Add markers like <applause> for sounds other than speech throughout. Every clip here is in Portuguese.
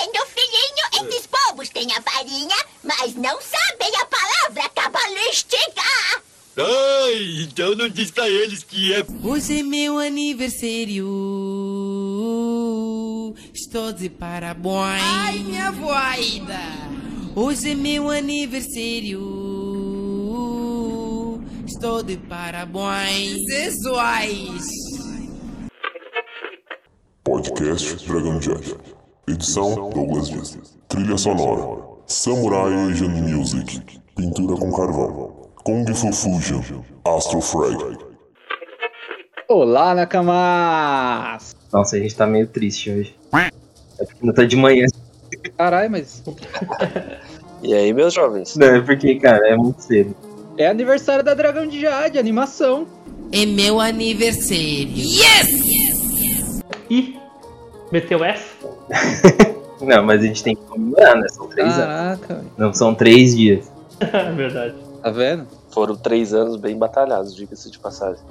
vendo, filhinho? Esses povos têm a farinha, mas não sabem a palavra cabalística. Ai, então não diz pra eles que é. Hoje é meu aniversário. Estou de parabéns. Ai, minha voida. Hoje é meu aniversário. Estou de parabéns. Sexuais. Podcast Dragon Jet. Edição Douglas Dias. Trilha sonora. Samurai Asian Music. Pintura com carvão. Kung Fu Fusion. Astro Frag. Olá, Nakamas! Nossa, a gente tá meio triste hoje. É porque não tá de manhã. Caralho, mas. <laughs> E aí, meus jovens? Não, é porque, cara, é muito cedo. É aniversário da Dragão de Jade, animação. É meu aniversário. Yes! Ih, meteu essa? Não, mas a gente tem que comemorar, né? São três anos. Caraca. Não, são três dias. <laughs> É verdade. Tá vendo? Foram três anos bem batalhados, diga-se de passagem.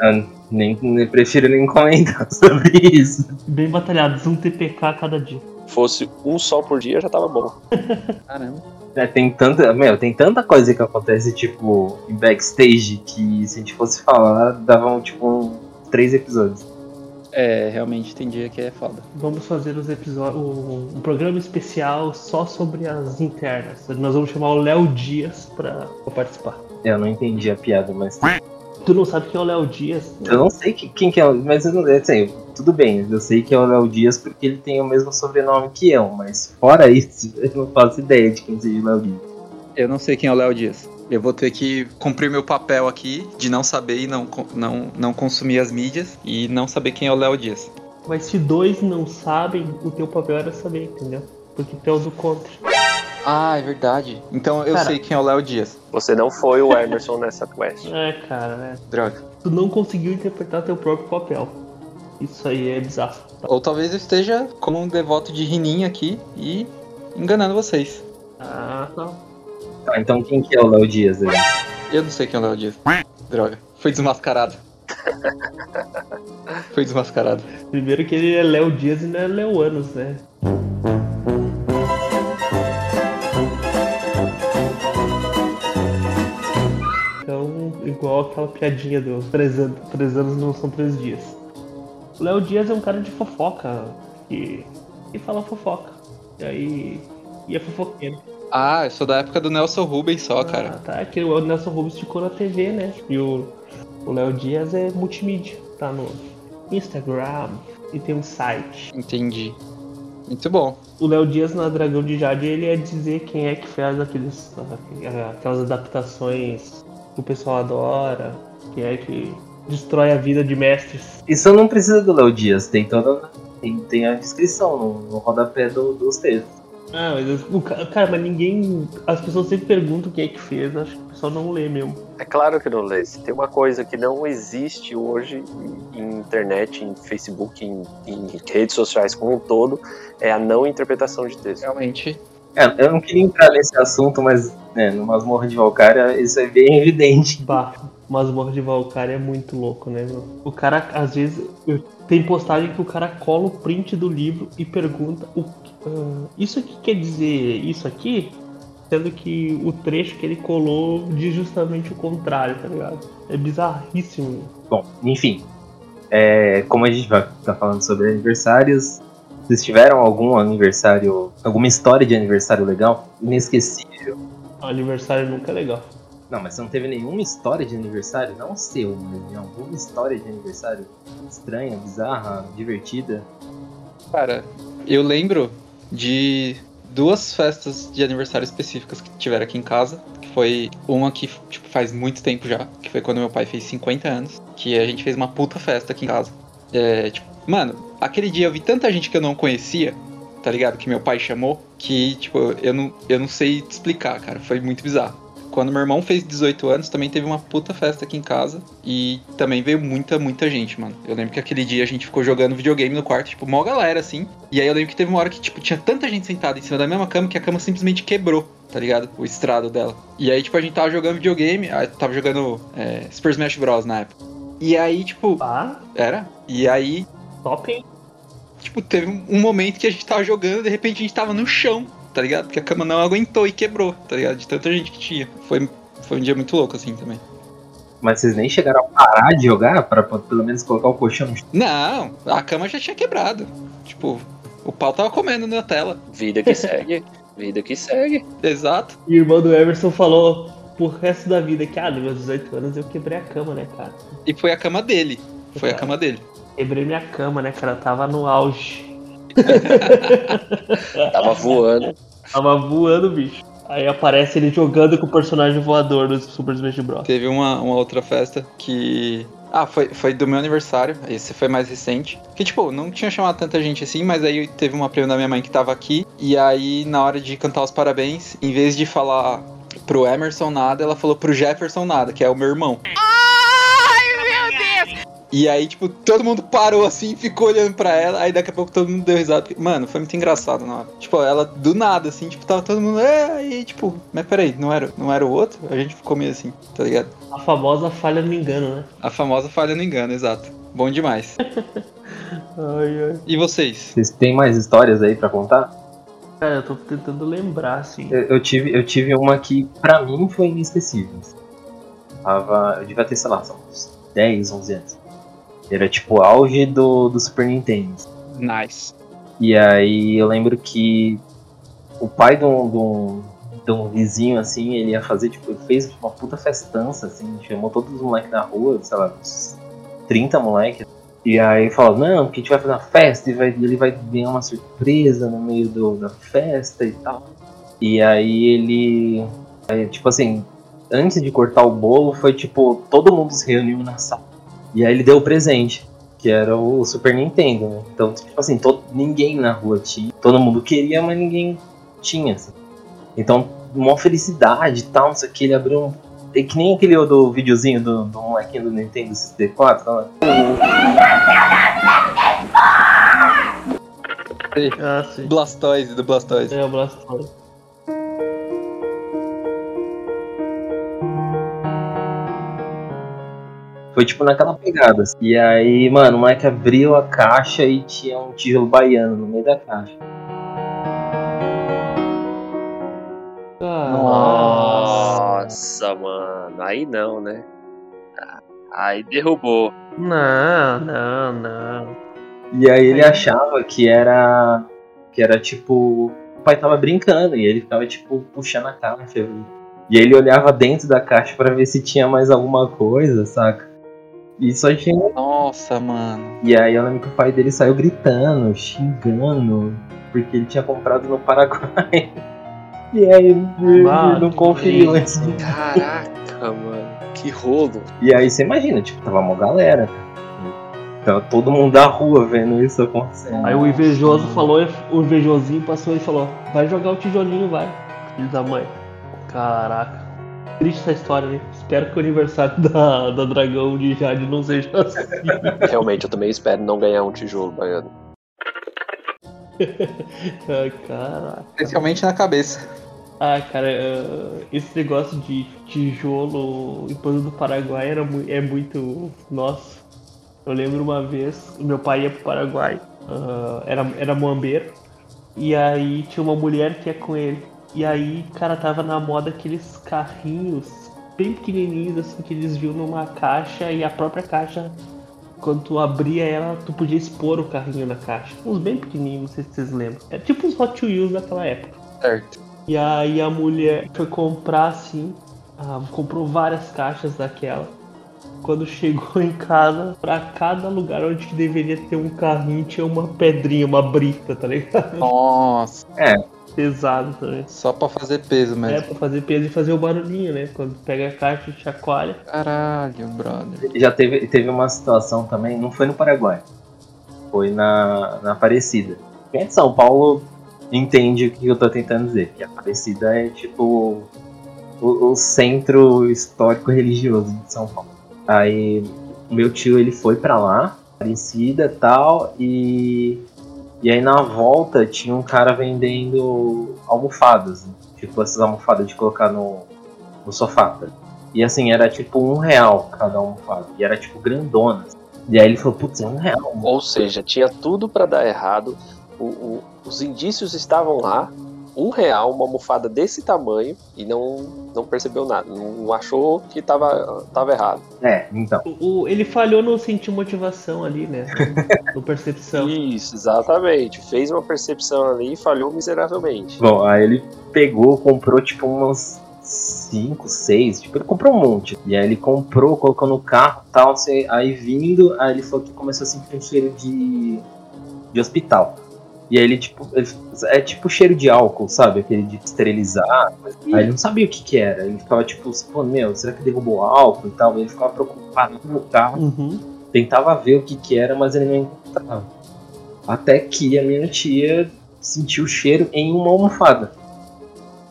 Ah, nem, nem prefiro nem comentar <laughs> sobre isso. Bem batalhados, um TPK a cada dia. Fosse um só por dia, já tava bom. <laughs> Caramba. É, tem tanta, meu, tem tanta coisa que acontece, tipo, em backstage, que se a gente fosse falar, davam, tipo, um, três episódios. É, realmente tem dia que é foda. Vamos fazer os episódios, um, programa especial só sobre as internas. Nós vamos chamar o Léo Dias pra, pra participar. Eu não entendi a piada, mas. Tu não sabe quem é o Léo Dias? Eu não sei que- quem que é, o- mas eu não, assim, tudo bem, eu sei que é o Léo Dias porque ele tem o mesmo sobrenome que eu, mas fora isso, <laughs> eu não faço ideia de quem seja o Léo Dias. Eu não sei quem é o Léo Dias. Eu vou ter que cumprir meu papel aqui de não saber e não, não, não consumir as mídias e não saber quem é o Léo Dias. Mas se dois não sabem, o teu papel era saber, entendeu? Porque tu é o do contra. Ah, é verdade. Então eu Cara. sei quem é o Léo Dias. Você não foi o Emerson nessa quest. <laughs> É, cara, né? Droga. Tu não conseguiu interpretar teu próprio papel. Isso aí é bizarro. Ou talvez eu esteja como um devoto de Rinin aqui e enganando vocês. Ah, não. Tá, então quem que é o Léo Dias? aí? Eu não sei quem é o Léo Dias. Droga. Foi desmascarado. <laughs> Foi desmascarado. Primeiro que ele é Léo Dias e não é Léo Anos, né? Então, igual aquela piadinha dos três anos, três anos não são três dias. O Léo Dias é um cara de fofoca que, que fala fofoca. E aí. E é fofoqueiro. Ah, eu sou da época do Nelson Rubens só, Ah, cara. tá, que o Nelson Rubens ficou na TV, né? E o o Léo Dias é multimídia. Tá no Instagram e tem um site. Entendi. Muito bom. O Léo Dias na Dragão de Jade, ele ia dizer quem é que fez aqueles, aquelas adaptações que o pessoal adora, quem é que destrói a vida de mestres. Isso não precisa do Léo Dias, tem toda. Tem, tem a descrição no, no rodapé do- dos textos. Ah, mas o ca- cara, mas ninguém. As pessoas sempre perguntam quem é que fez, acho que o pessoal não lê mesmo. É claro que não lê. Se tem uma coisa que não existe hoje em em internet, em Facebook, em, em redes sociais como um todo, é a não interpretação de texto. Realmente. É, eu não queria entrar nesse assunto, mas né, no Masmorra de Valkyria isso é bem evidente. Bah, Masmorra de Valkyria é muito louco, né, meu? O cara, às vezes, eu- tem postagem que o cara cola o print do livro e pergunta: o, que- ah, Isso aqui quer dizer isso aqui? Sendo que o trecho que ele colou diz justamente o contrário, tá ligado? É bizarríssimo. Bom, enfim. É, como a gente vai estar falando sobre aniversários, vocês tiveram algum aniversário, alguma história de aniversário legal? Inesquecível. Aniversário nunca é legal. Não, mas você não teve nenhuma história de aniversário? Não seu, mas de alguma história de aniversário estranha, bizarra, divertida? Cara, eu lembro de duas festas de aniversário específicas que tiveram aqui em casa. Que foi uma que tipo, faz muito tempo já, que foi quando meu pai fez 50 anos. Que a gente fez uma puta festa aqui em casa. É, tipo, mano, aquele dia eu vi tanta gente que eu não conhecia, tá ligado? Que meu pai chamou, que, tipo, eu não, eu não sei te explicar, cara. Foi muito bizarro. Quando meu irmão fez 18 anos, também teve uma puta festa aqui em casa. E também veio muita, muita gente, mano. Eu lembro que aquele dia a gente ficou jogando videogame no quarto, tipo, mó galera, assim. E aí eu lembro que teve uma hora que, tipo, tinha tanta gente sentada em cima da mesma cama que a cama simplesmente quebrou, tá ligado? O estrado dela. E aí, tipo, a gente tava jogando videogame, aí tava jogando é, Super Smash Bros. na época. E aí, tipo. Ah, Era? E aí. top, hein? tipo, teve um momento que a gente tava jogando, de repente a gente tava no chão, tá ligado? Porque a cama não aguentou e quebrou, tá ligado? De tanta gente que tinha. Foi, foi um dia muito louco, assim, também. Mas vocês nem chegaram a parar de jogar para pelo menos colocar o colchão no chão? Não, a cama já tinha quebrado. Tipo, o pau tava comendo na tela. Vida que segue. Vida que segue. Exato. E o irmão do Emerson falou pro resto da vida que, ah, nos meus 18 anos eu quebrei a cama, né, cara? E foi a cama dele. Foi a cama dele. Quebrei minha cama, né, cara? Eu tava no auge. <laughs> Tava voando. Tava voando, bicho. Aí aparece ele jogando com o personagem voador do Super Smash Bros. Teve uma, uma outra festa que. Ah, foi, foi do meu aniversário, esse foi mais recente. Que, tipo, não tinha chamado tanta gente assim, mas aí teve uma prima da minha mãe que tava aqui. E aí, na hora de cantar os parabéns, em vez de falar pro Emerson nada, ela falou pro Jefferson nada, que é o meu irmão. E aí, tipo, todo mundo parou assim, ficou olhando pra ela, aí daqui a pouco todo mundo deu risada. Porque, mano, foi muito engraçado na hora. Tipo, ela do nada, assim, tipo, tava todo mundo. É, aí, tipo, mas peraí, não era, não era o outro? A gente ficou meio assim, tá ligado? A famosa falha no engano, né? A famosa falha no engano, exato. Bom demais. <laughs> ai, ai. E vocês? Vocês têm mais histórias aí pra contar? Cara, eu tô tentando lembrar, assim. Eu, eu tive, eu tive uma que pra mim foi inesquecível. Tava, eu devia ter, sei lá, uns 10, 11 anos. Era tipo auge do, do Super Nintendo. Nice. E aí eu lembro que o pai de um, de um, de um vizinho, assim, ele ia fazer, tipo, ele fez uma puta festança, assim, chamou todos os moleques da rua, sei lá, uns 30 moleques. E aí falou, não, porque a gente vai fazer uma festa e vai, ele vai ganhar uma surpresa no meio do, da festa e tal. E aí ele, aí, tipo assim, antes de cortar o bolo, foi tipo, todo mundo se reuniu na sala. E aí ele deu o presente, que era o Super Nintendo, né? Então, tipo assim, todo, ninguém na rua tinha. Todo mundo queria, mas ninguém tinha. Assim. Então, uma felicidade e tal, não sei o que, ele abriu um. É que nem aquele do videozinho do, do molequinho do Nintendo 64, tá lá. Ah, sim. Blastoise, do Blastoise. É, o Blastoise. Foi tipo naquela pegada. assim. E aí, mano, o moleque abriu a caixa e tinha um tijolo baiano no meio da caixa. Nossa, mano. Aí não, né? Aí derrubou. não, não, não. E aí ele achava que era. que era tipo. O pai tava brincando e ele ficava, tipo, puxando a caixa. E aí ele olhava dentro da caixa pra ver se tinha mais alguma coisa, saca? E só tinha. Nossa, mano. E aí eu lembro que o pai dele saiu gritando, xingando, porque ele tinha comprado no Paraguai. <laughs> E aí ele Mano, não conferiu esse. Caraca, mano. Que rolo. E aí você imagina, tipo, tava uma galera. Tava todo mundo da rua vendo isso acontecendo. Aí o invejoso falou, o invejosinho passou e falou, vai jogar o tijolinho, vai. Filho da mãe. Caraca. Triste essa história, né? Espero que o aniversário <laughs> da, da Dragão de Jade não seja assim. <laughs> Realmente, eu também espero não ganhar um tijolo baiano. <laughs> Ai, caraca. Especialmente na cabeça. Ah, cara, eh, esse negócio de tijolo em pano do Paraguai era mu- é muito. Nossa. Eu lembro uma vez, o meu pai ia pro Paraguai, ah, era, era moambeiro, e aí tinha uma mulher que ia com ele. E aí, cara, tava na moda aqueles carrinhos bem pequenininhos, assim, que eles viam numa caixa e a própria caixa, quando tu abria ela, tu podia expor o carrinho na caixa. Uns bem pequenininhos, não sei se vocês lembram. É tipo os Hot Wheels daquela época. Certo. E aí a mulher foi comprar assim, ah, comprou várias caixas daquela. Quando chegou em casa, pra cada lugar onde deveria ter um carrinho tinha uma pedrinha, uma brita, tá ligado? Nossa. Pesado também. Só pra fazer peso É, mesmo. pra fazer peso e fazer o barulhinho, né? Quando pega a caixa e chacoalha. Caralho, brother. Já teve, teve uma situação também, não foi no Paraguai, foi na, na Aparecida. Quem é de São Paulo entende o que eu tô tentando dizer, que a Aparecida é tipo o, o centro histórico religioso de São Paulo. Aí meu tio ele foi pra lá, Aparecida tal, e, e aí na volta tinha um cara vendendo almofadas, né? tipo essas almofadas de colocar no, no sofá. tá? E assim, era tipo um real cada almofada. E era tipo grandona. E aí ele falou, putz, é um real. Ou seja, tinha tudo para dar errado. O, o, os indícios estavam lá. Um real, uma almofada desse tamanho, e não, não percebeu nada. Não achou que tava, tava errado. É, então. O, o, ele falhou no sentir motivação ali, né? no percepção. <laughs> Isso, exatamente. Fez uma percepção ali e falhou miseravelmente. Bom, aí ele pegou, comprou tipo umas 5, 6, tipo, ele comprou um monte. E aí ele comprou, colocou no carro e tal, assim, aí vindo, aí ele falou que começou a sentir um cheiro de, de hospital. E aí ele, tipo, ele, é tipo cheiro de álcool, sabe? Aquele de esterilizar. Aí ele não sabia o que que era. Ele ficava tipo, pô, meu, será que derrubou álcool e tal? E ele ficava preocupado no carro. Uhum. Tentava ver o que que era, mas ele não encontrava. Até que a minha tia sentiu o cheiro em uma almofada.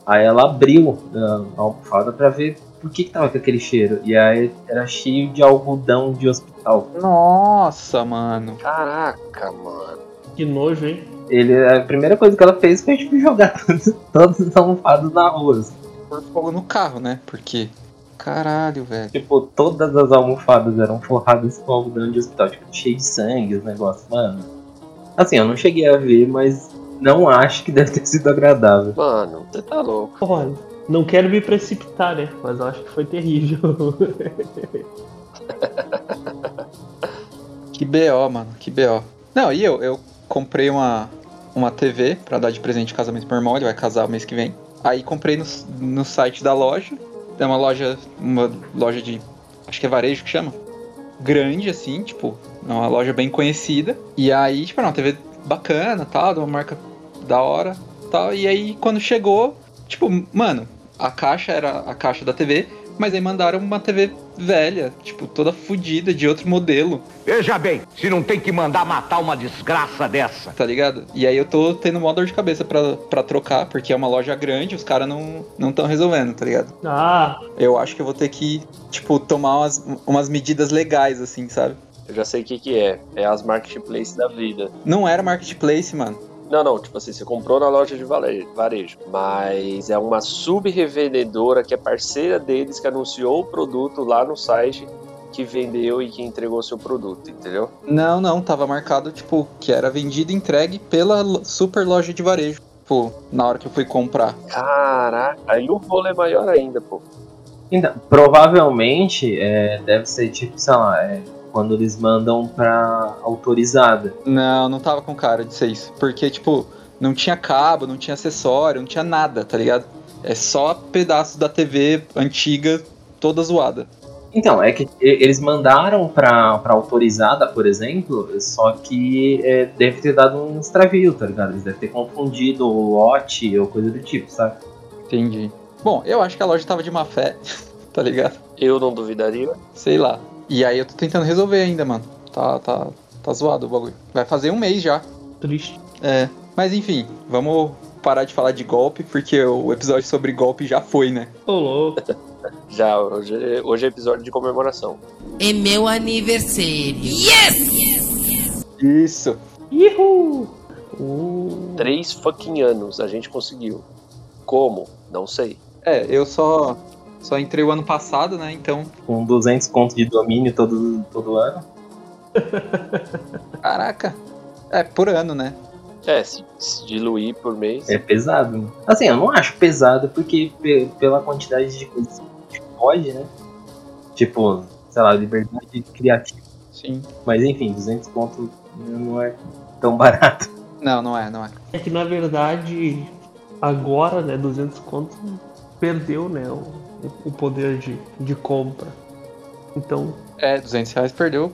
Aí ela abriu a almofada para ver por que, que tava com aquele cheiro. E aí era cheio de algodão de hospital. Nossa, mano. Caraca, mano. Que nojo, hein? Ele, a primeira coisa que ela fez foi tipo, jogar <laughs> todas as almofadas na rua. Assim. Por fogo no carro, né? Porque. Caralho, velho. Tipo, todas as almofadas eram forradas com algodão de hospital, tipo, cheio de sangue, os negócios, mano. Assim, eu não cheguei a ver, mas não acho que <laughs> deve ter sido agradável. Mano, você tá louco. Olha, não quero me precipitar, né? Mas eu acho que foi terrível. <laughs> que BO, mano, que BO. Não, e eu, eu comprei uma, uma TV pra dar de presente de casamento pro meu irmão, ele vai casar mês que vem. Aí comprei no, no site da loja. É uma loja, uma loja de. Acho que é varejo que chama. Grande, assim, tipo, é uma loja bem conhecida. E aí, tipo, não, TV bacana, tal, de uma marca da hora, tal. E aí, quando chegou, tipo, mano, a caixa era a caixa da TV, mas aí mandaram uma TV velha, tipo, toda fodida, de outro modelo. Veja bem, se não tem que mandar matar uma desgraça dessa. Tá ligado? E aí eu tô tendo mó dor de cabeça pra, pra trocar, porque é uma loja grande, os caras não não estão resolvendo, tá ligado? Ah. Eu acho que eu vou ter que, tipo, tomar umas, umas medidas legais, assim, sabe? Eu já sei o que que é. É as marketplace da vida. Não era marketplace, mano. Não, não, tipo assim, você comprou na loja de varejo, mas é uma sub-revendedora que é parceira deles que anunciou o produto lá no site que vendeu e que entregou seu produto, entendeu? Não, não, tava marcado, tipo, que era vendido e entregue pela super loja de varejo, pô, na hora que eu fui comprar. Caraca, aí o rolo é maior ainda, pô. Então, provavelmente é, deve ser tipo, sei lá, é, quando eles mandam pra autorizada. Não, não tava com cara de ser isso. Porque, tipo, não tinha cabo, não tinha acessório, não tinha nada, tá ligado? É só pedaços da TV antiga, toda zoada. Então, é que eles mandaram pra, pra autorizada, por exemplo, só que é, deve ter dado um extravio, tá ligado? Eles devem ter confundido o lote ou coisa do tipo, sabe? Entendi. Bom, eu acho que a loja tava de má fé, <laughs> tá ligado? Eu não duvidaria. Sei lá. E aí eu tô tentando resolver ainda, mano. Tá, tá, tá zoado o bagulho. Vai fazer um mês já. Triste. É. Mas enfim, vamos parar de falar de golpe, porque o episódio sobre golpe já foi, né? Ô, louco. <laughs> já, hoje, hoje é episódio de comemoração. É meu aniversário. Yes! Isso. Uhul! Uh. Três fucking anos a gente conseguiu. Como? Não sei. É, eu só só entrei o ano passado, né? Então. Com 200 contos de domínio todo, todo ano. <laughs> Caraca. É, por ano, né? É, se, se diluir por mês. É pesado. Assim, eu não acho pesado porque pela quantidade de coisas que a gente pode, né? Tipo, sei lá, liberdade criativa. Sim. Mas enfim, 200 contos não é tão barato. Não, não é, não é. É que na verdade, agora, né, 200 contos perdeu, né, o, o poder de, de compra. Então. É, 200 reais perdeu.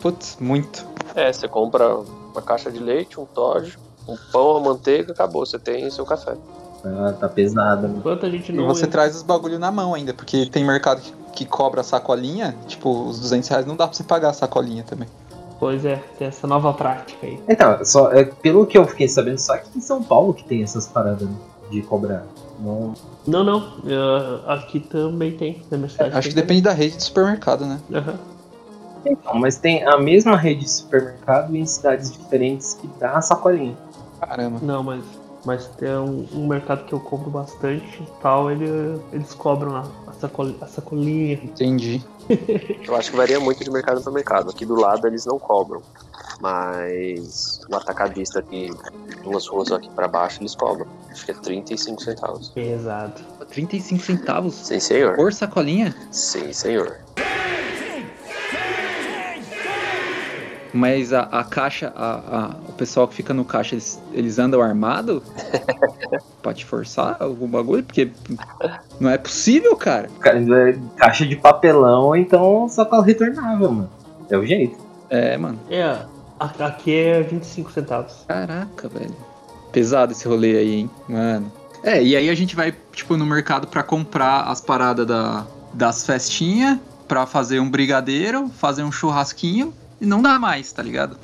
Putz, muito. É, você compra uma caixa de leite, um Todd, um pão, uma manteiga, acabou, você tem seu café. Ah, tá pesado, né? Enquanto a gente não. E você traz os bagulho na mão ainda, porque tem mercado que, que cobra sacolinha, tipo, os 200 reais não dá pra você pagar a sacolinha também. Pois é, tem essa nova prática aí. Então, só, é, pelo que eu fiquei sabendo, só aqui em São Paulo que tem essas paradas de cobrar. Não, não, não. Uh, aqui também tem. Na minha cidade Acho que depende da rede de supermercado, né? Uhum. Então, mas tem a mesma rede de supermercado em cidades diferentes que dá a sacolinha. Caramba. Não, mas Mas tem um, um mercado que eu compro bastante tal, ele, eles cobram a, a, sacol, a sacolinha. Entendi. Eu acho que varia muito de mercado para mercado. Aqui do lado eles não cobram. Mas o atacadista aqui, duas ruas aqui para baixo, eles cobram. Acho que é 35 centavos. Exato. 35 centavos? Sim, senhor. Por sacolinha? Sim, senhor. Mas a, a caixa, a, a, o pessoal que fica no caixa, eles, eles andam armado? <laughs> pra te forçar algum bagulho? Porque não é possível, cara. Cara, é caixa de papelão, então sacola retornável, mano. É o jeito. É, mano. É, aqui é 25 centavos. Caraca, velho. Pesado esse rolê aí, hein? Mano. É, e aí a gente vai, tipo, no mercado pra comprar as paradas da, das festinhas, pra fazer um brigadeiro, fazer um churrasquinho e não dá mais, tá ligado?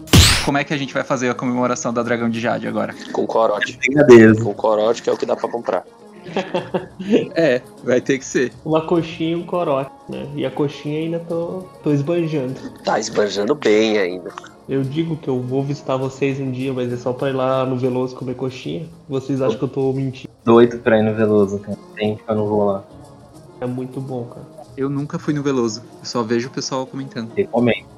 Como é que a gente vai fazer a comemoração da Dragão de Jade agora? Com corote. Brigadeiro. Com corote, que é o que dá pra comprar. <laughs> é, vai ter que ser. Uma coxinha e um corote, né? E a coxinha ainda tô, tô esbanjando. Tá esbanjando bem ainda. Eu digo que eu vou visitar vocês um dia, mas é só pra ir lá no Veloso comer coxinha. Vocês acham que eu tô mentindo? Doido pra ir no Veloso, cara. Tem que eu não vou lá. É muito bom, cara. Eu nunca fui no Veloso. Eu só vejo o pessoal comentando. Recomendo.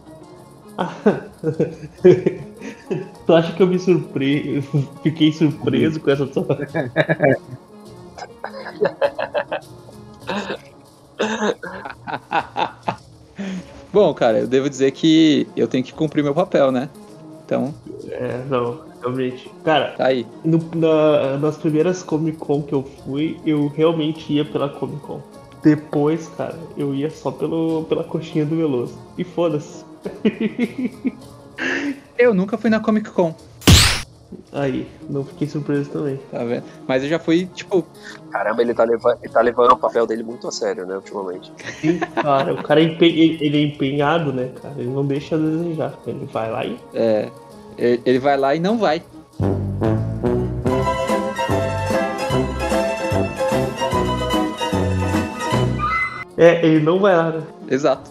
<laughs> tu acha que eu me surpre... <laughs> Fiquei surpreso com essa tua. <laughs> Bom, cara, eu devo dizer que eu tenho que cumprir meu papel, né? Então. É, não, realmente. Cara, tá aí. No, na, nas primeiras Comic Con que eu fui, eu realmente ia pela Comic Con. Depois, cara, eu ia só pelo, pela coxinha do Veloso. E foda-se. <laughs> eu nunca fui na Comic Con. Aí, não fiquei surpreso também. Tá vendo? Mas eu já fui, tipo. Caramba, ele tá, levando, ele tá levando o papel dele muito a sério, né, ultimamente. Sim, cara, o cara é empenhado, ele é empenhado, né, cara? Ele não deixa a desejar. Ele vai lá e. É. Ele vai lá e não vai. É, ele não vai lá, né? Exato.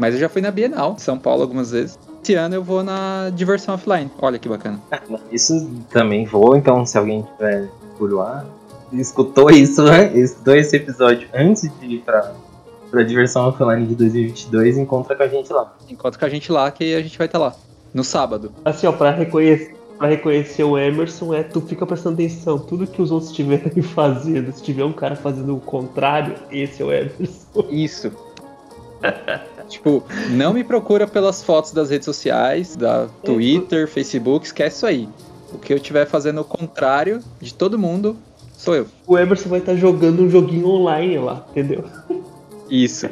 Mas eu já fui na Bienal, São Paulo, algumas vezes. Esse ano eu vou na Diversão Offline. Olha que bacana. Isso também vou, então se alguém tiver por lá, escutou isso, né? escutou esse episódio antes de ir pra, pra Diversão Offline de 2022, encontra com a gente lá. Encontra com a gente lá que a gente vai estar tá lá. No sábado. Assim, ó, pra reconhecer, pra reconhecer o Emerson é tu fica prestando atenção. Tudo que os outros estiverem <laughs> fazendo, se tiver um cara fazendo o contrário, esse é o Emerson. Isso. <laughs> tipo, não me procura pelas fotos das redes sociais, da Twitter, Facebook, esquece isso aí. O que eu estiver fazendo o contrário de todo mundo, sou eu. O Emerson vai estar tá jogando um joguinho online lá, entendeu? Isso.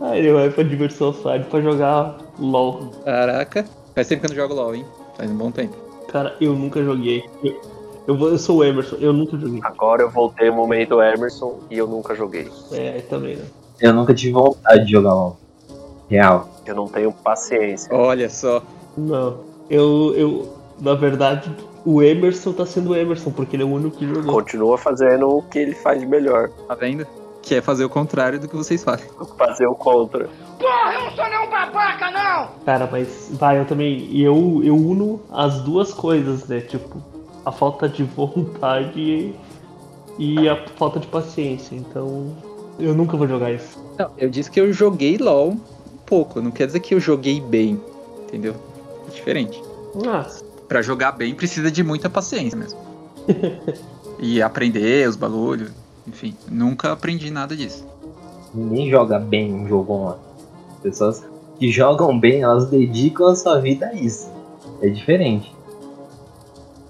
Aí ele vai pra diversão offline pra jogar LOL. Caraca. Faz tempo que eu não jogo LOL, hein? Faz um bom tempo. Cara, eu nunca joguei. Eu, eu, vou, eu sou o Emerson, eu nunca joguei. Agora eu voltei o momento Emerson e eu nunca joguei. É, também, né? Eu nunca tive vontade de jogar LOL. Real. Eu não tenho paciência. Olha só. Não. Eu, eu, na verdade, o Emerson tá sendo o Emerson, porque ele é o único que jogou. Continua fazendo o que ele faz de melhor. Tá vendo? Que é fazer o contrário do que vocês fazem. Fazer o contra. Porra, eu não sou nenhum babaca, não! Cara, mas vai, eu também. Eu, eu uno as duas coisas, né? Tipo, a falta de <laughs> vontade e a falta de paciência. Então, eu nunca vou jogar isso. Não, eu disse que eu joguei LOL um pouco. Não quer dizer que eu joguei bem. Entendeu? É diferente. Nossa. Pra jogar bem precisa de muita paciência mesmo. <laughs> e aprender os bagulhos. Enfim, nunca aprendi nada disso. Ninguém joga bem um jogo online. Pessoas que jogam bem, elas dedicam a sua vida a isso. É diferente.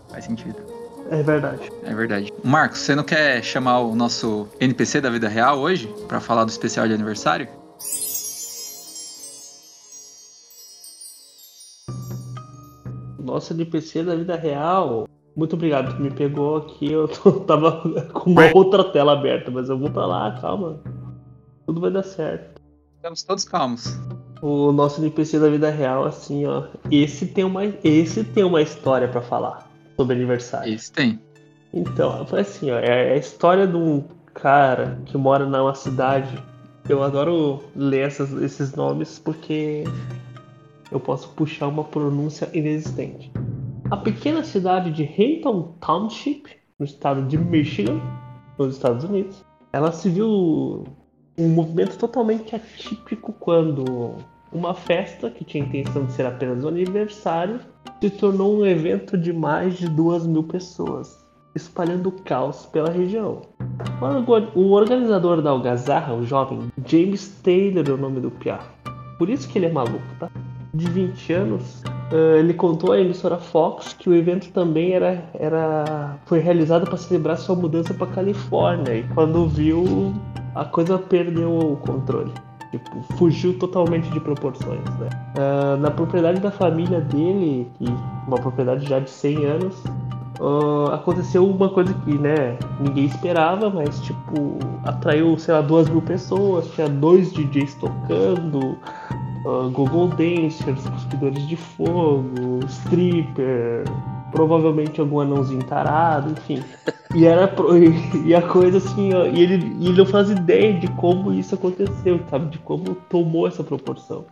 Faz sentido. É verdade. É verdade. Marcos, você não quer chamar o nosso NPC da vida real hoje para falar do especial de aniversário? Nosso NPC da vida real. Muito obrigado que me pegou aqui. Eu <laughs> tô, tava com uma outra tela aberta, mas eu vou pra lá, calma. Tudo vai dar certo. Estamos todos calmos. O nosso NPC da vida real, assim, ó. Esse tem uma, esse tem uma história para falar sobre aniversário. Esse tem. Então, foi assim, ó. É a história de um cara que mora numa cidade. Eu adoro ler essas, esses nomes porque eu posso puxar uma pronúncia inexistente. a pequena cidade de Hayton Township, no estado de Michigan, nos Estados Unidos, ela se viu um movimento totalmente atípico quando uma festa que tinha a intenção de ser apenas um aniversário se tornou um evento de mais de duas mil pessoas, espalhando caos pela região. O organizador da algazarra, o jovem James Taylor, é o nome do piá. Por isso que ele é maluco, tá? De 20 anos, eh, ele contou à emissora Fox que o evento também era, era foi realizado para celebrar sua mudança para Califórnia e quando viu a coisa perdeu o controle. Tipo, fugiu totalmente de proporções, né? Uh, na propriedade da família dele, que uma propriedade já de 100 anos, uh, aconteceu uma coisa que, né, ninguém esperava, mas, tipo, atraiu, sei lá, duas mil pessoas, tinha dois DJs tocando, uh, Google Dancers, cuspidores de fogo, stripper, provavelmente algum anãozinho tarado, enfim. E era e a coisa assim, ó, e ele, e ele não faz ideia de como isso aconteceu, sabe? De como tomou essa proporção.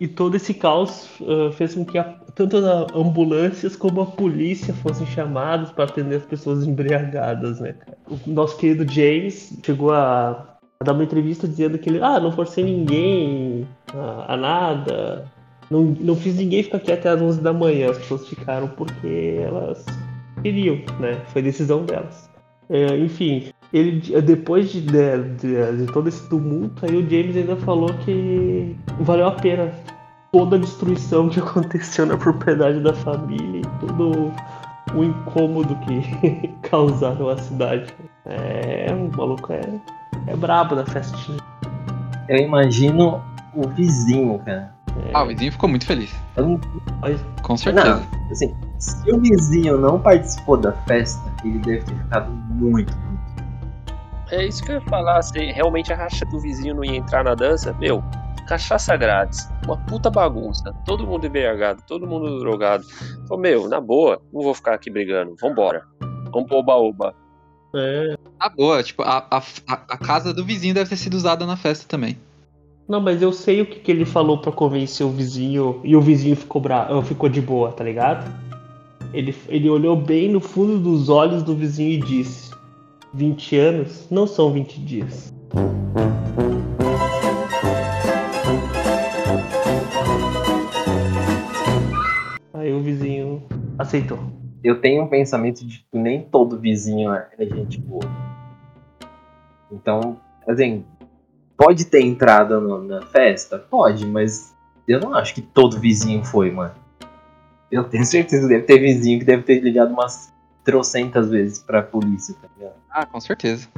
E todo esse caos uh, fez com que a, tanto as ambulâncias como a polícia fossem chamadas para atender as pessoas embriagadas, né? O nosso querido James chegou a, a dar uma entrevista dizendo que ele, ah, não forcei ninguém a, a nada, não, não fiz ninguém ficar aqui até as 11 da manhã, as pessoas ficaram porque elas queriam, né? Foi decisão delas. É, enfim, ele depois de, de, de, de, todo esse tumulto, aí o James ainda falou que valeu a pena toda a destruição que <laughs> aconteceu na propriedade da família e todo o incômodo que <laughs> causaram a cidade. É, o maluco é, é brabo da festinha. Eu imagino o vizinho, cara. É... Ah, o vizinho ficou muito feliz. Com certeza. Não, assim, se o vizinho não participou da festa, ele deve ter ficado muito é isso que eu ia falar, se realmente a racha do vizinho não ia entrar na dança, meu, cachaça grátis, uma puta bagunça, todo mundo embriagado, todo mundo drogado. Então, meu, na boa, não vou ficar aqui brigando, vambora. Vamos pro oba-oba. É. Na boa, tipo, a, a, a casa do vizinho deve ter sido usada na festa também. Não, mas eu sei o que, que ele falou para convencer o vizinho e o vizinho ficou, bra... ficou de boa, tá ligado? Ele, ele olhou bem no fundo dos olhos do vizinho e disse: 20 anos não são 20 dias. Aí o vizinho aceitou. Eu tenho um pensamento de que nem todo vizinho é gente boa. Então, assim, pode ter entrado no, na festa? Pode, mas eu não acho que todo vizinho foi, mano. Eu tenho certeza que deve ter vizinho que deve ter ligado umas trocentas vezes pra polícia, tá ligado? Ah, com certeza.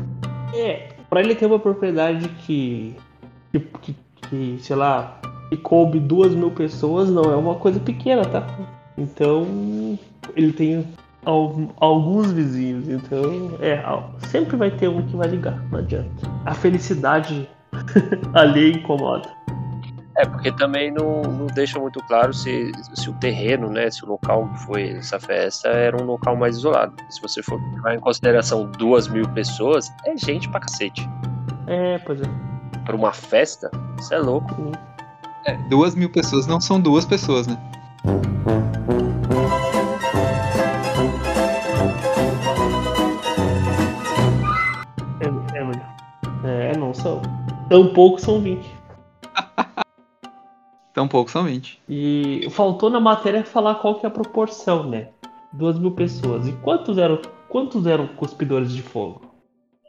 É, pra ele ter uma propriedade que, que, que, que sei lá, que coube duas mil pessoas, não é uma coisa pequena, tá? Então, ele tem alguns vizinhos, então, é, sempre vai ter um que vai ligar, não adianta. A felicidade <laughs> ali incomoda. É, porque também não, não deixa muito claro se, se o terreno, né, se o local que foi essa festa era um local mais isolado. Se você for levar em consideração duas mil pessoas, é gente pra cacete. É, pois é. Pra uma festa, isso é louco. É, duas mil pessoas não são duas pessoas, né? Poucos são 20. Tão pouco, são 20. <laughs> E faltou na matéria falar qual que é a proporção, né? Duas mil pessoas. E quantos eram, quantos eram cuspidores de fogo?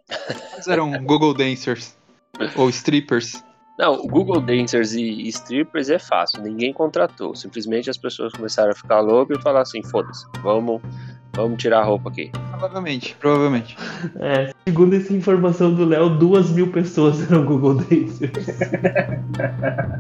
Quantos eram Google Dancers? Ou strippers? Não, o Google Dancers e strippers é fácil, ninguém contratou. Simplesmente as pessoas começaram a ficar loucas e falaram assim: foda-se, vamos Vamos tirar a roupa aqui. Provavelmente, provavelmente. <laughs> É, segundo essa informação do Léo, duas mil pessoas eram Google Dancers.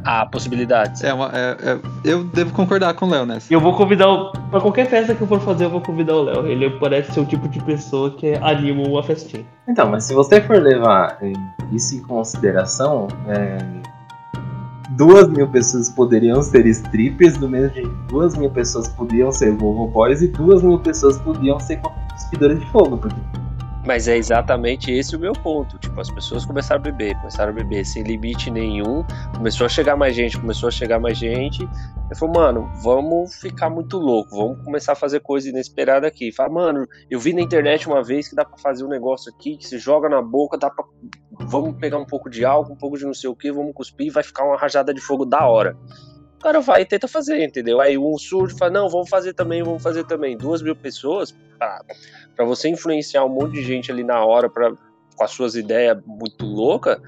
Há possibilidades. É, uma, é, é, eu devo concordar com o Léo nessa. Eu vou convidar o. Pra qualquer festa que eu for fazer, eu vou convidar o Léo. Ele parece ser o tipo de pessoa que anima uma festinha. Então, mas se você for levar isso em consideração, é, duas mil pessoas poderiam ser strippers, do mesmo jeito duas mil pessoas podiam ser Volvo Boys e duas mil pessoas podiam ser cuspidores de fogo. Porque... Mas é exatamente esse o meu ponto. Tipo, as pessoas começaram a beber, começaram a beber sem limite nenhum, começou a chegar mais gente, começou a chegar mais gente. Ele falou, mano, vamos ficar muito louco, vamos começar a fazer coisa inesperada aqui. Fala, mano, eu vi na internet uma vez que dá pra fazer um negócio aqui, que se joga na boca, dá pra. Vamos pegar um pouco de álcool, um pouco de não sei o que, vamos cuspir e vai ficar uma rajada de fogo da hora. O cara vai e tenta fazer, entendeu? Aí um surge fala, não, vamos fazer também, vamos fazer também. Duas mil pessoas, pra, pra você influenciar um monte de gente ali na hora pra, com as suas ideias muito loucas,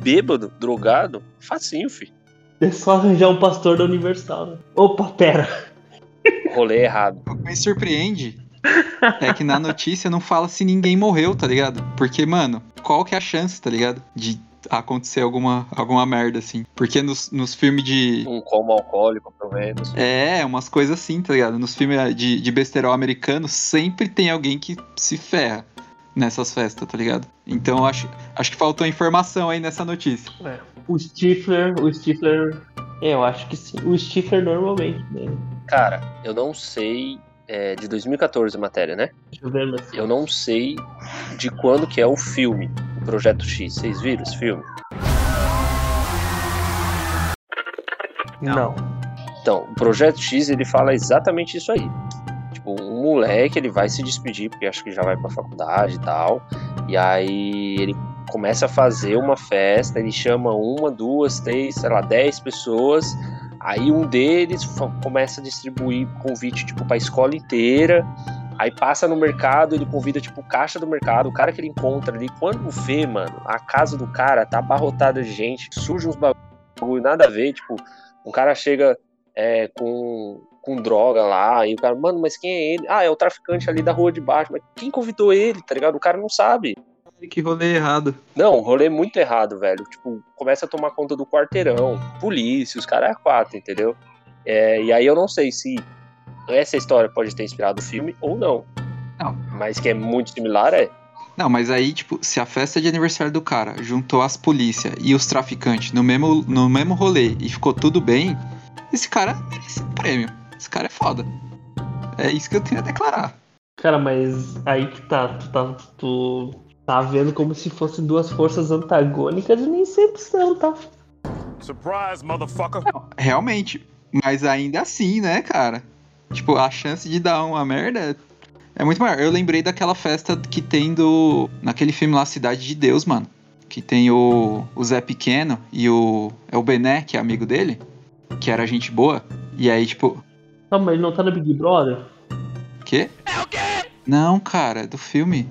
bêbado, drogado, facinho, filho. É só arranjar um pastor da Universal, né? Opa, pera. <laughs> Rolê errado. O que me surpreende <laughs> é que na notícia não fala se ninguém morreu, tá ligado? Porque, mano, qual que é a chance, tá ligado? De acontecer alguma, alguma merda, assim. Porque nos, nos filmes de. Um coma alcoólico, pelo menos. É, umas coisas assim, tá ligado? Nos filmes de, de besterol americano, sempre tem alguém que se ferra nessas festas, tá ligado? Então acho, acho que faltou informação aí nessa notícia. É. O Stifler, o Stifler. É, eu acho que sim. O Stifler normalmente, né? Cara, eu não sei. É de 2014 a matéria, né? Deixa eu ver, mas... Eu não sei de quando que é o filme, o Projeto X. Vocês viram esse filme? Não. Então, o Projeto X ele fala exatamente isso aí. Tipo, um moleque ele vai se despedir porque acho que já vai pra faculdade e tal. E aí ele começa a fazer uma festa, ele chama uma, duas, três, sei lá, dez pessoas. Aí um deles começa a distribuir convite tipo para a escola inteira. Aí passa no mercado, ele convida tipo o caixa do mercado, o cara que ele encontra ali. Quando vê, mano, a casa do cara tá abarrotada de gente, surge uns bagulho nada a ver, tipo, um cara chega é, com, com droga lá, e o cara, mano, mas quem é ele? Ah, é o traficante ali da rua de baixo, mas quem convidou ele, tá ligado? O cara não sabe. Que rolê errado. Não, rolê muito errado, velho. Tipo, começa a tomar conta do quarteirão, polícia, os caras é quatro, entendeu? É, e aí eu não sei se essa história pode ter inspirado o filme ou não. Não. Mas que é muito similar, é. Não, mas aí, tipo, se a festa de aniversário do cara juntou as polícias e os traficantes no mesmo, no mesmo rolê e ficou tudo bem, esse cara merece um prêmio. Esse cara é foda. É isso que eu tenho a declarar. Cara, mas aí que tá, tu tá, tu tá vendo como se fossem duas forças antagônicas e nem sempre são, tá? Surprise, motherfucker! Não, realmente, mas ainda assim, né, cara? Tipo, a chance de dar uma merda é muito maior. Eu lembrei daquela festa que tem do. naquele filme lá, Cidade de Deus, mano. Que tem o, o Zé Pequeno e o. É o Bené, que é amigo dele. Que era gente boa. E aí, tipo. Não, mas ele não tá no Big Brother? Quê? É o quê? Não, cara, é do filme.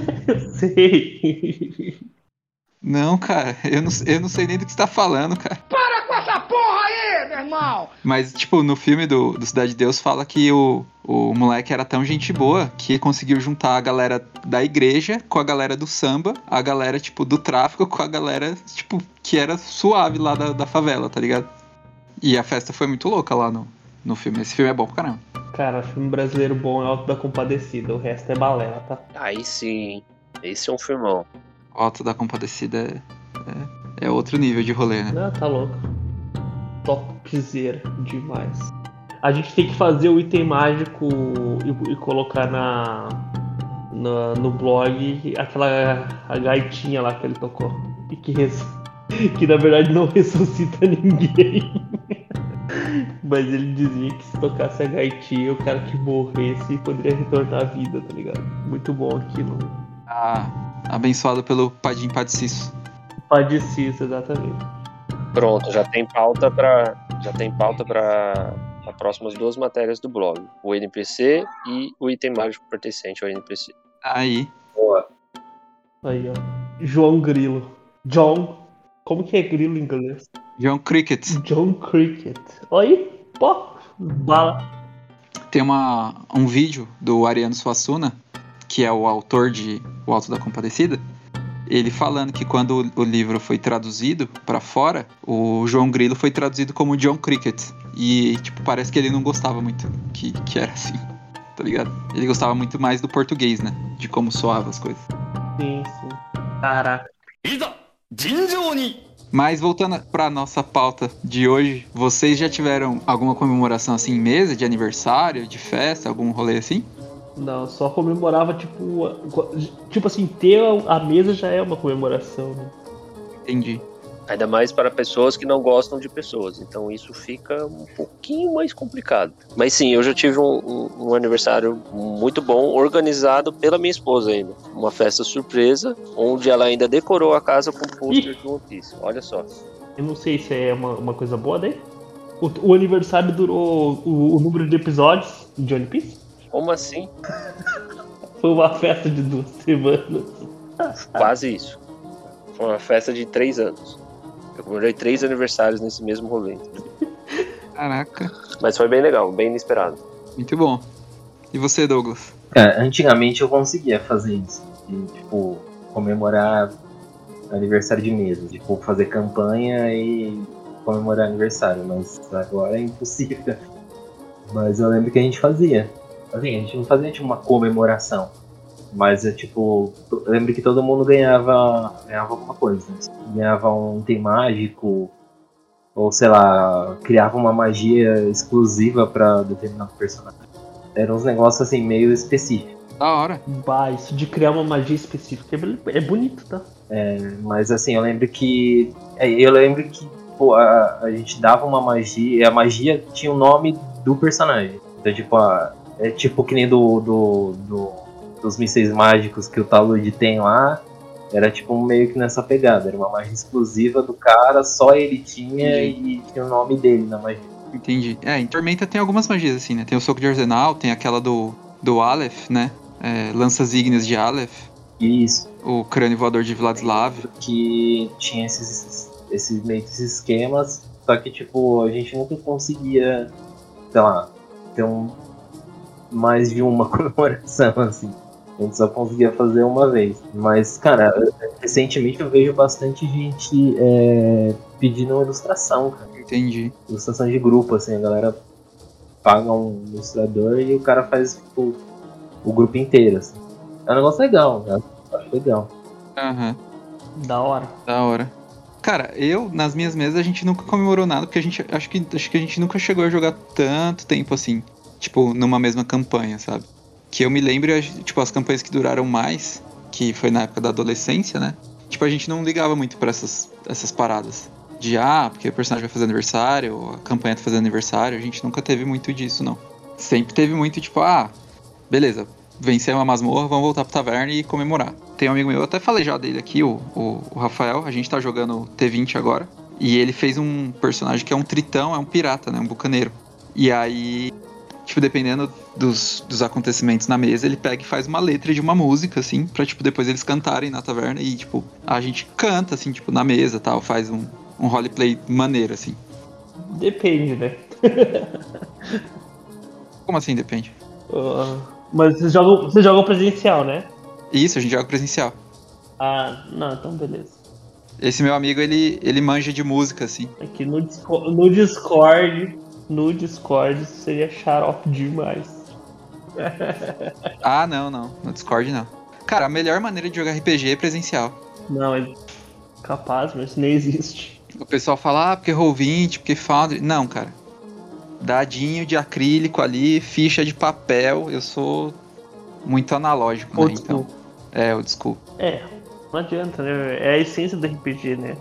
<laughs> Sei. Não, cara, eu não, eu não sei nem do que você tá falando, cara. Para com essa porra aí, meu irmão! Mas, tipo, no filme do, do Cidade de Deus fala que o, o moleque era tão gente boa que conseguiu juntar a galera da igreja com a galera do samba, a galera, tipo, do tráfico com a galera, tipo, que era suave lá da, da favela, tá ligado? E a festa foi muito louca lá no, no filme. Esse filme é bom pra caramba. Cara, filme brasileiro bom é Alto da Compadecida, o resto é balela, tá? Aí sim, esse é um filmão. Alto da Compadecida é, é, é outro nível de rolê, né? Não, tá louco. Topzera demais. A gente tem que fazer o item mágico e, e colocar na, na, no blog aquela a gaitinha lá que ele tocou. E que, res, <laughs> que na verdade não ressuscita ninguém. <laughs> Mas ele dizia que se tocasse a gaitinha, o cara que morresse poderia retornar à vida, tá ligado? Muito bom aquilo. Ah, abençoado pelo Padim Padicisso. Padicisso, exatamente. Pronto, já tem pauta para já tem pauta para as próximas duas matérias do blog, o NPC e o item mágico pertencente ao NPC. Aí. Boa. Aí, ó. João Grilo. John. Como que é grilo em inglês? John Cricket. John Cricket. Oi? Pô, bala. Tem uma, um vídeo do Ariano Suassuna, que é o autor de O Alto da Compadecida, ele falando que quando o livro foi traduzido para fora, o João Grilo foi traduzido como John Cricket. E, tipo, parece que ele não gostava muito que, que era assim, tá ligado? Ele gostava muito mais do português, né? De como soava as coisas. Sim, sim. Caraca. Mas voltando para nossa pauta de hoje, vocês já tiveram alguma comemoração assim em mesa, de aniversário, de festa, algum rolê assim? Não, só comemorava tipo. Tipo assim, ter a mesa já é uma comemoração, né? Entendi. Ainda mais para pessoas que não gostam de pessoas. Então isso fica um pouquinho mais complicado. Mas sim, eu já tive um, um, um aniversário muito bom, organizado pela minha esposa ainda. Uma festa surpresa, onde ela ainda decorou a casa com pôster de One Piece. Olha só. Eu não sei se é uma, uma coisa boa daí. O, o aniversário durou o, o, número de episódios de One Piece? Como assim? <laughs> Foi uma festa de duas semanas. Quase isso. Foi uma festa de três anos. Eu comemorei três aniversários nesse mesmo rolê. Caraca. Mas foi bem legal, bem inesperado. Muito bom. E você, Douglas? É, antigamente eu conseguia fazer isso. E, tipo, comemorar aniversário de mesa. Tipo, fazer campanha e comemorar aniversário. Mas agora é impossível. Mas eu lembro que a gente fazia. Assim, a gente não fazia tipo uma comemoração. Mas é tipo. Eu lembro que todo mundo ganhava, ganhava alguma coisa. Né? Ganhava um item mágico. Ou sei lá, criava uma magia exclusiva para determinado personagem. Eram uns negócios assim meio específicos. Da hora. Bah, isso de criar uma magia específica é, é bonito, tá? É, mas assim, eu lembro que. É, eu lembro que pô, a, a gente dava uma magia. E a magia tinha o nome do personagem. Então, tipo, a, é tipo que nem do, do, do dos mísseis mágicos que o Talud tem lá, era tipo meio que nessa pegada. Era uma magia exclusiva do cara, só ele tinha Entendi. e tinha o nome dele na magia. Entendi. É, em Tormenta tem algumas magias assim, né? Tem o Soco de Arsenal, tem aquela do, do Aleph, né? É, Lanças Ígneas de Aleph. Isso. O Crânio Voador de Vladislav. Que tinha esses, esses meio esses esquemas, só que tipo, a gente nunca conseguia, sei lá, ter um mais de uma <laughs> comemoração, assim. A gente só conseguia fazer uma vez. Mas, cara, recentemente eu vejo bastante gente é, pedindo uma ilustração, cara. Entendi. Ilustração de grupo, assim, a galera paga um ilustrador e o cara faz tipo, o grupo inteiro, assim. É um negócio legal, né? Acho legal. Aham. Uhum. Da hora. Da hora. Cara, eu, nas minhas mesas, a gente nunca comemorou nada, porque a gente acho que, acho que a gente nunca chegou a jogar tanto tempo assim. Tipo, numa mesma campanha, sabe? Que eu me lembro, tipo, as campanhas que duraram mais, que foi na época da adolescência, né? Tipo, a gente não ligava muito para essas, essas paradas. De, ah, porque o personagem vai fazer aniversário, a campanha tá fazendo aniversário. A gente nunca teve muito disso, não. Sempre teve muito, tipo, ah, beleza, vencer uma masmorra, vamos voltar pro taverna e comemorar. Tem um amigo meu, eu até falei já dele aqui, o, o, o Rafael, a gente tá jogando T20 agora. E ele fez um personagem que é um tritão, é um pirata, né? Um bucaneiro. E aí tipo, dependendo dos, dos acontecimentos na mesa, ele pega e faz uma letra de uma música, assim, pra, tipo, depois eles cantarem na taverna e, tipo, a gente canta, assim, tipo, na mesa tal, faz um, um roleplay maneiro, assim. Depende, né? <laughs> Como assim depende? Uh, mas vocês jogam, vocês jogam presencial, né? Isso, a gente joga presencial. Ah, não, então beleza. Esse meu amigo, ele, ele manja de música, assim. Aqui no, no Discord no Discord seria xarope demais. ah, não, não. No Discord não. Cara, a melhor maneira de jogar RPG é presencial. Não, é capaz, mas isso nem existe. O pessoal fala, ah, porque Roll20, porque Foundry. Não, cara. Dadinho de acrílico ali, ficha de papel. Eu sou muito analógico, né? Então. É, o school. É, não adianta, né? É a essência do RPG, né?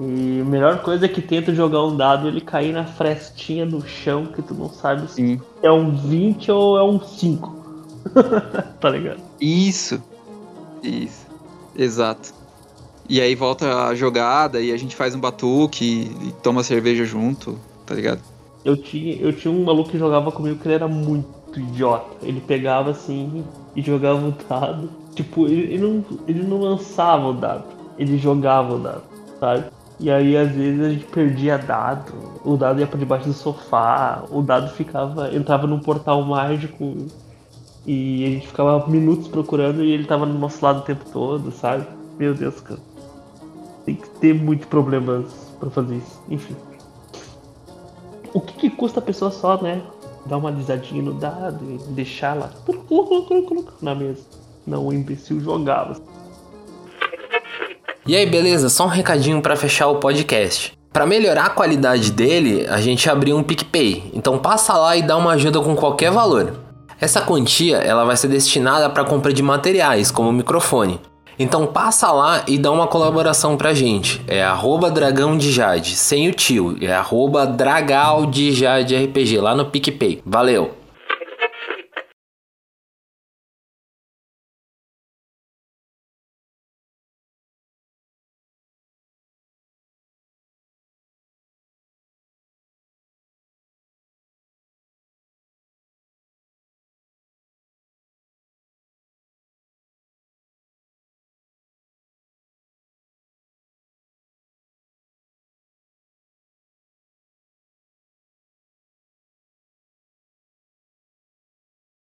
E a melhor coisa é que tenta jogar um dado ele cair na frestinha do chão que tu não sabe Sim. se é um 20 ou é um 5. <laughs> tá ligado? Isso. Isso. Exato. E aí volta a jogada e a gente faz um batuque e, toma cerveja junto, tá ligado? Eu tinha, eu tinha um maluco que jogava comigo que ele era muito idiota. Ele pegava assim e jogava o dado. Tipo, ele, ele, não, ele não lançava o dado, ele jogava o dado, sabe? E aí às vezes a gente perdia dado, o dado ia para debaixo do sofá, o dado ficava, entrava num portal mágico e a gente ficava minutos procurando e ele tava no nosso lado o tempo todo, sabe? Meu Deus, cara. Tem que ter muitos problemas para fazer isso. Enfim. O que, que custa a pessoa só, né? Dar uma alisadinha no dado e deixar lá na mesa. Não, o imbecil jogava. E aí, beleza? Só um recadinho para fechar o podcast. Para melhorar a qualidade dele, a gente abriu um PicPay. Então passa lá e dá uma ajuda com qualquer valor. Essa quantia ela vai ser destinada para compra de materiais, como o microfone. Então passa lá e dá uma colaboração pra gente. É arroba dragão de Jade, sem o tio. É arroba de Jade RPG lá no PicPay. Valeu!